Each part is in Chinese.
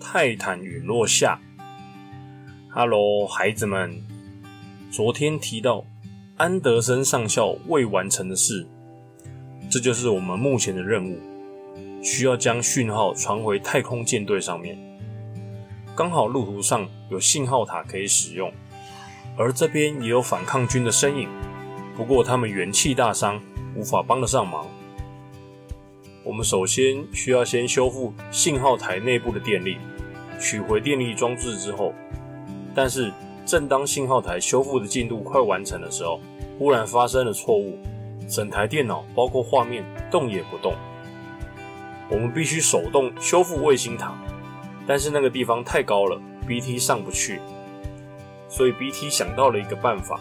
泰坦陨落下，Hello，孩子们，昨天提到安德森上校未完成的事，这就是我们目前的任务，需要将讯号传回太空舰队上面。刚好路途上有信号塔可以使用，而这边也有反抗军的身影，不过他们元气大伤，无法帮得上忙。我们首先需要先修复信号台内部的电力。取回电力装置之后，但是正当信号台修复的进度快完成的时候，忽然发生了错误，整台电脑包括画面动也不动。我们必须手动修复卫星塔，但是那个地方太高了，BT 上不去，所以 BT 想到了一个办法，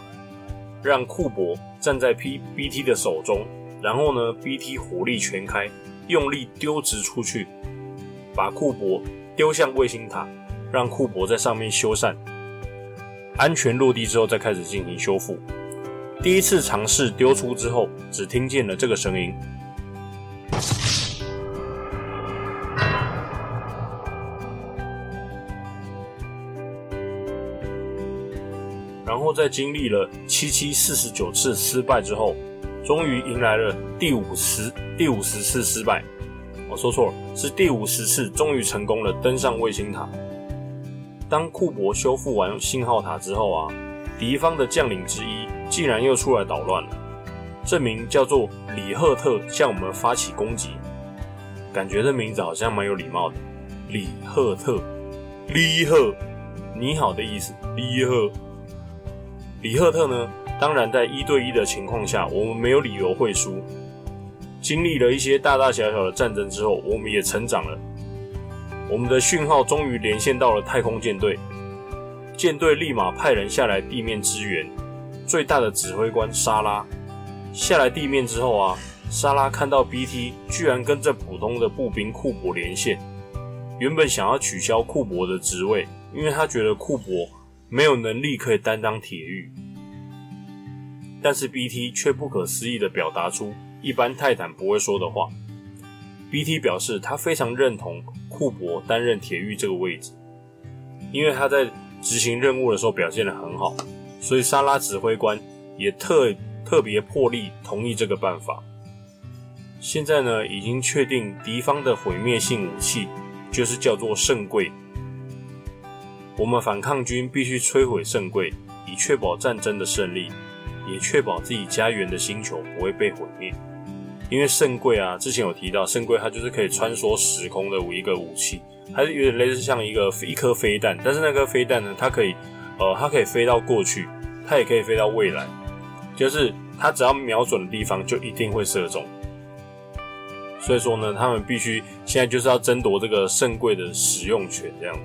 让库珀站在 P BT 的手中，然后呢，BT 火力全开，用力丢掷出去，把库珀。丢向卫星塔，让库珀在上面修缮，安全落地之后再开始进行修复。第一次尝试丢出之后，只听见了这个声音，在经历了七七四十九次失败之后，终于迎来了第五十第五十次失败。我说错了，是第五十次，终于成功了登上卫星塔。当库珀修复完信号塔之后啊，敌方的将领之一竟然又出来捣乱了。这名叫做李赫特向我们发起攻击，感觉这名字好像蛮有礼貌的。李赫特，李赫，你好的意思。李赫，李赫特呢？当然，在一对一的情况下，我们没有理由会输。经历了一些大大小小的战争之后，我们也成长了。我们的讯号终于连线到了太空舰队，舰队立马派人下来地面支援。最大的指挥官莎拉下来地面之后啊，莎拉看到 BT 居然跟这普通的步兵库珀连线，原本想要取消库珀的职位，因为他觉得库珀没有能力可以担当铁狱，但是 BT 却不可思议的表达出。一般泰坦不会说的话。BT 表示他非常认同库珀担任铁狱这个位置，因为他在执行任务的时候表现得很好，所以沙拉指挥官也特特别破例同意这个办法。现在呢，已经确定敌方的毁灭性武器就是叫做圣柜，我们反抗军必须摧毁圣柜，以确保战争的胜利，也确保自己家园的星球不会被毁灭。因为圣柜啊，之前有提到，圣柜它就是可以穿梭时空的一个武器，它是有点类似像一个一颗飞弹，但是那颗飞弹呢，它可以，呃，它可以飞到过去，它也可以飞到未来，就是它只要瞄准的地方就一定会射中。所以说呢，他们必须现在就是要争夺这个圣柜的使用权，这样。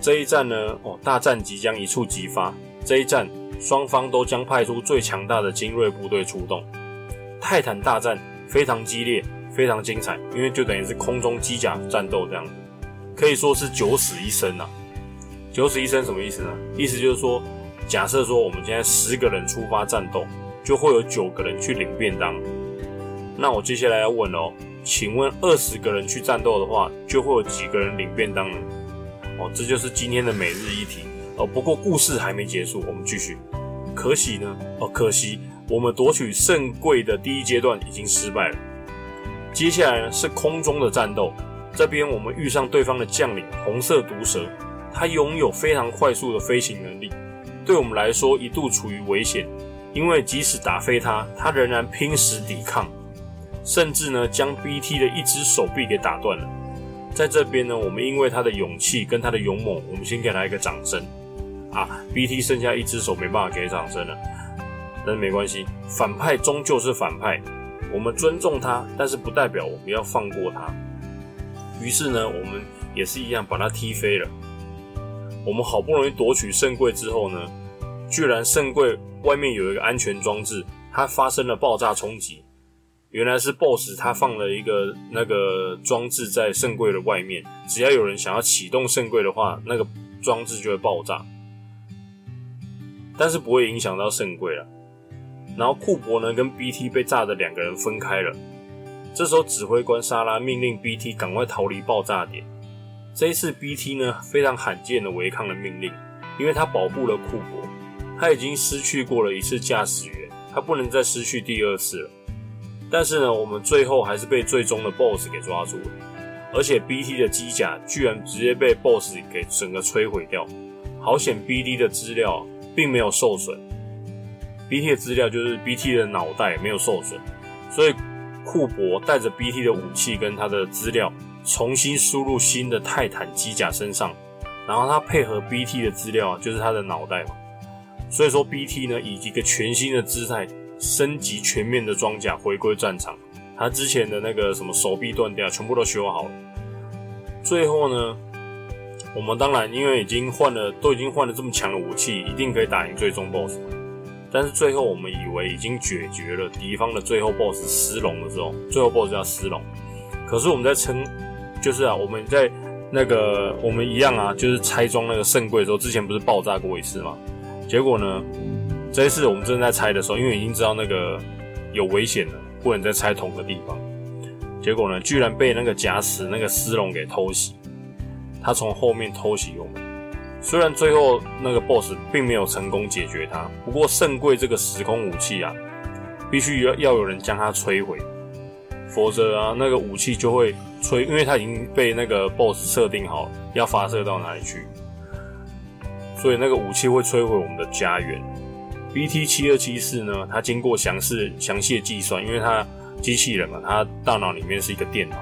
这一战呢，哦，大战即将一触即发，这一战双方都将派出最强大的精锐部队出动。泰坦大战非常激烈，非常精彩，因为就等于是空中机甲战斗这样子，可以说是九死一生呐。九死一生什么意思呢？意思就是说，假设说我们现在十个人出发战斗，就会有九个人去领便当。那我接下来要问哦，请问二十个人去战斗的话，就会有几个人领便当呢？哦，这就是今天的每日一题哦。不过故事还没结束，我们继续。可喜呢？哦，可惜。我们夺取圣柜的第一阶段已经失败了，接下来呢是空中的战斗。这边我们遇上对方的将领红色毒蛇，它拥有非常快速的飞行能力，对我们来说一度处于危险，因为即使打飞它，它仍然拼死抵抗，甚至呢将 BT 的一只手臂给打断了。在这边呢，我们因为他的勇气跟他的勇猛，我们先给他一个掌声啊！BT 剩下一只手没办法给掌声了。但是没关系，反派终究是反派，我们尊重他，但是不代表我们要放过他。于是呢，我们也是一样把他踢飞了。我们好不容易夺取圣柜之后呢，居然圣柜外面有一个安全装置，它发生了爆炸冲击。原来是 BOSS 他放了一个那个装置在圣柜的外面，只要有人想要启动圣柜的话，那个装置就会爆炸，但是不会影响到圣柜了。然后库珀呢跟 BT 被炸的两个人分开了，这时候指挥官莎拉命令 BT 赶快逃离爆炸点。这一次 BT 呢非常罕见的违抗了命令，因为他保护了库珀，他已经失去过了一次驾驶员，他不能再失去第二次了。但是呢，我们最后还是被最终的 BOSS 给抓住了，而且 BT 的机甲居然直接被 BOSS 给整个摧毁掉。好险，BT 的资料并没有受损。BT 的资料就是 BT 的脑袋没有受损，所以库珀带着 BT 的武器跟他的资料重新输入新的泰坦机甲身上，然后他配合 BT 的资料就是他的脑袋嘛。所以说 BT 呢以一个全新的姿态。升级全面的装甲，回归战场。他之前的那个什么手臂断掉，全部都修好了。最后呢，我们当然因为已经换了，都已经换了这么强的武器，一定可以打赢最终 BOSS。但是最后我们以为已经解决了敌方的最后 BOSS 斯龙的时候，最后 BOSS 叫斯龙。可是我们在称，就是啊，我们在那个我们一样啊，就是拆装那个圣柜的时候，之前不是爆炸过一次吗？结果呢？这一次我们正在拆的时候，因为已经知道那个有危险了，不能再拆同个地方。结果呢，居然被那个假死那个丝龙给偷袭。他从后面偷袭我们。虽然最后那个 BOSS 并没有成功解决他，不过圣柜这个时空武器啊，必须要要有人将它摧毁，否则啊，那个武器就会摧，因为它已经被那个 BOSS 设定好要发射到哪里去，所以那个武器会摧毁我们的家园。BT 七二七四呢？它经过详细详细的计算，因为它机器人嘛，它大脑里面是一个电脑，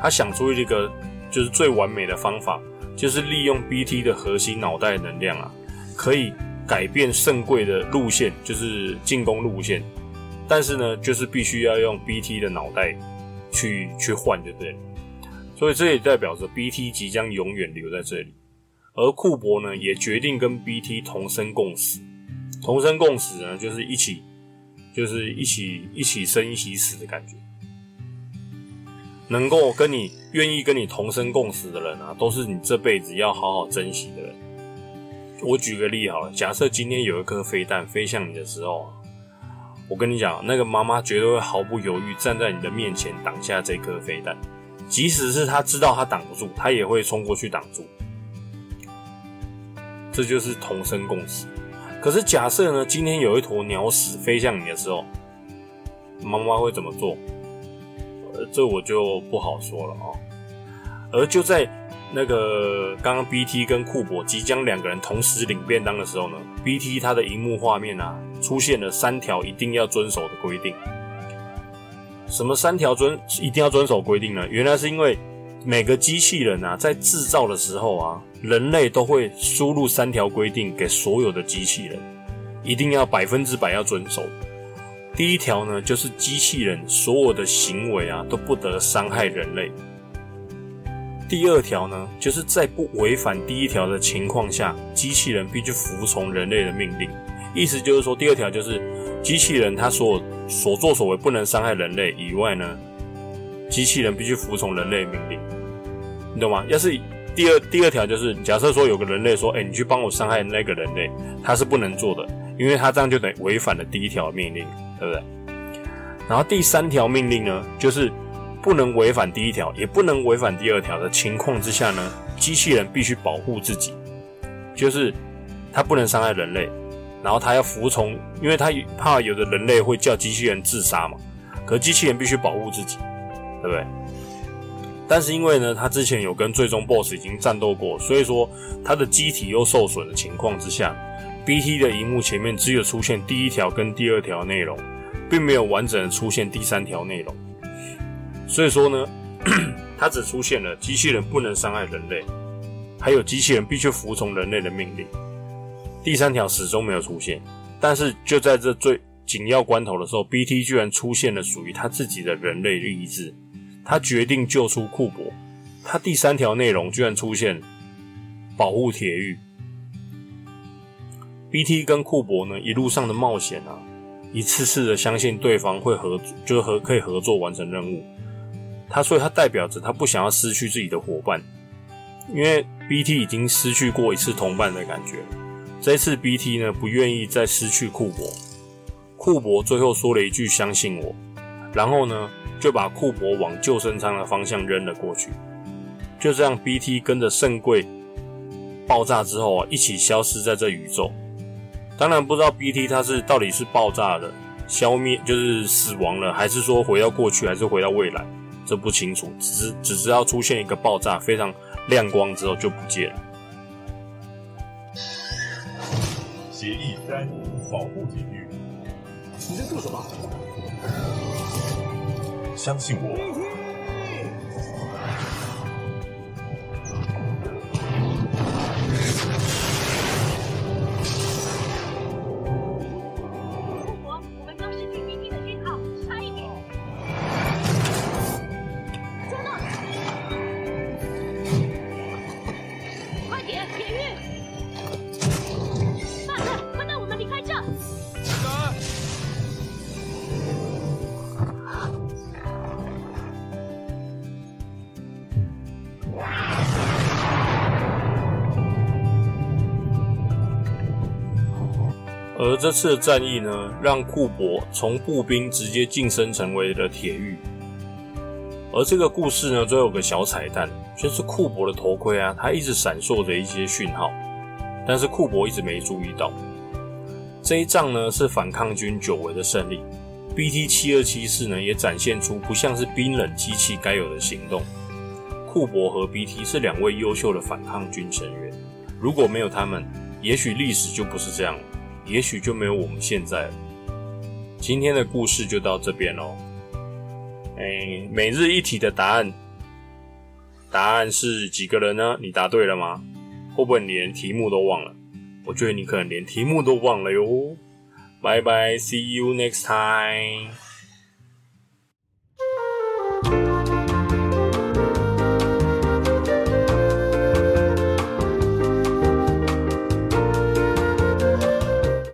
它想出一个就是最完美的方法，就是利用 BT 的核心脑袋能量啊，可以改变圣柜的路线，就是进攻路线。但是呢，就是必须要用 BT 的脑袋去去换，就对了。所以这也代表着 BT 即将永远留在这里，而库珀呢，也决定跟 BT 同生共死。同生共死呢，就是一起，就是一起一起生一起死的感觉。能够跟你愿意跟你同生共死的人啊，都是你这辈子要好好珍惜的人。我举个例好了，假设今天有一颗飞弹飞向你的时候，我跟你讲，那个妈妈绝对会毫不犹豫站在你的面前挡下这颗飞弹，即使是他知道他挡不住，他也会冲过去挡住。这就是同生共死。可是假设呢？今天有一坨鸟屎飞向你的时候，妈妈会怎么做？这我就不好说了啊。而就在那个刚刚 BT 跟库珀即将两个人同时领便当的时候呢，BT 它的荧幕画面啊出现了三条一定要遵守的规定。什么三条遵一定要遵守规定呢？原来是因为每个机器人啊在制造的时候啊。人类都会输入三条规定给所有的机器人，一定要百分之百要遵守。第一条呢，就是机器人所有的行为啊都不得伤害人类。第二条呢，就是在不违反第一条的情况下，机器人必须服从人类的命令。意思就是说，第二条就是机器人它所所作所为不能伤害人类以外呢，机器人必须服从人类命令。你懂吗？要是。第二第二条就是，假设说有个人类说，哎，你去帮我伤害那个人类，他是不能做的，因为他这样就等于违反了第一条命令，对不对？然后第三条命令呢，就是不能违反第一条，也不能违反第二条的情况之下呢，机器人必须保护自己，就是他不能伤害人类，然后他要服从，因为他怕有的人类会叫机器人自杀嘛，可机器人必须保护自己，对不对？但是因为呢，他之前有跟最终 BOSS 已经战斗过，所以说他的机体又受损的情况之下，BT 的荧幕前面只有出现第一条跟第二条内容，并没有完整的出现第三条内容。所以说呢，它只出现了机器人不能伤害人类，还有机器人必须服从人类的命令。第三条始终没有出现。但是就在这最紧要关头的时候，BT 居然出现了属于他自己的人类意志。他决定救出库珀。他第三条内容居然出现保护铁玉。BT 跟库珀呢一路上的冒险啊，一次次的相信对方会合，就是合可以合作完成任务。他所以他代表着他不想要失去自己的伙伴，因为 BT 已经失去过一次同伴的感觉，这一次 BT 呢不愿意再失去库珀。库珀最后说了一句“相信我”，然后呢就把库珀往救生舱的方向扔了过去。就这样，BT 跟着圣柜爆炸之后啊，一起消失在这宇宙。当然不知道 BT 它是到底是爆炸了、消灭，就是死亡了，还是说回到过去，还是回到未来，这不清楚。只是只知道出现一个爆炸，非常亮光之后就不见了。协议三：保护体育。你在做什么？相信我。而这次的战役呢，让库珀从步兵直接晋升成为了铁狱。而这个故事呢，最后有个小彩蛋，就是库珀的头盔啊，它一直闪烁着一些讯号，但是库珀一直没注意到。这一仗呢，是反抗军久违的胜利。BT 七二七四呢，也展现出不像是冰冷机器该有的行动。库珀和 BT 是两位优秀的反抗军成员，如果没有他们，也许历史就不是这样了。也许就没有我们现在了。今天的故事就到这边喽。哎，每日一题的答案，答案是几个人呢？你答对了吗？会不会连题目都忘了？我觉得你可能连题目都忘了哟。拜拜，See you next time。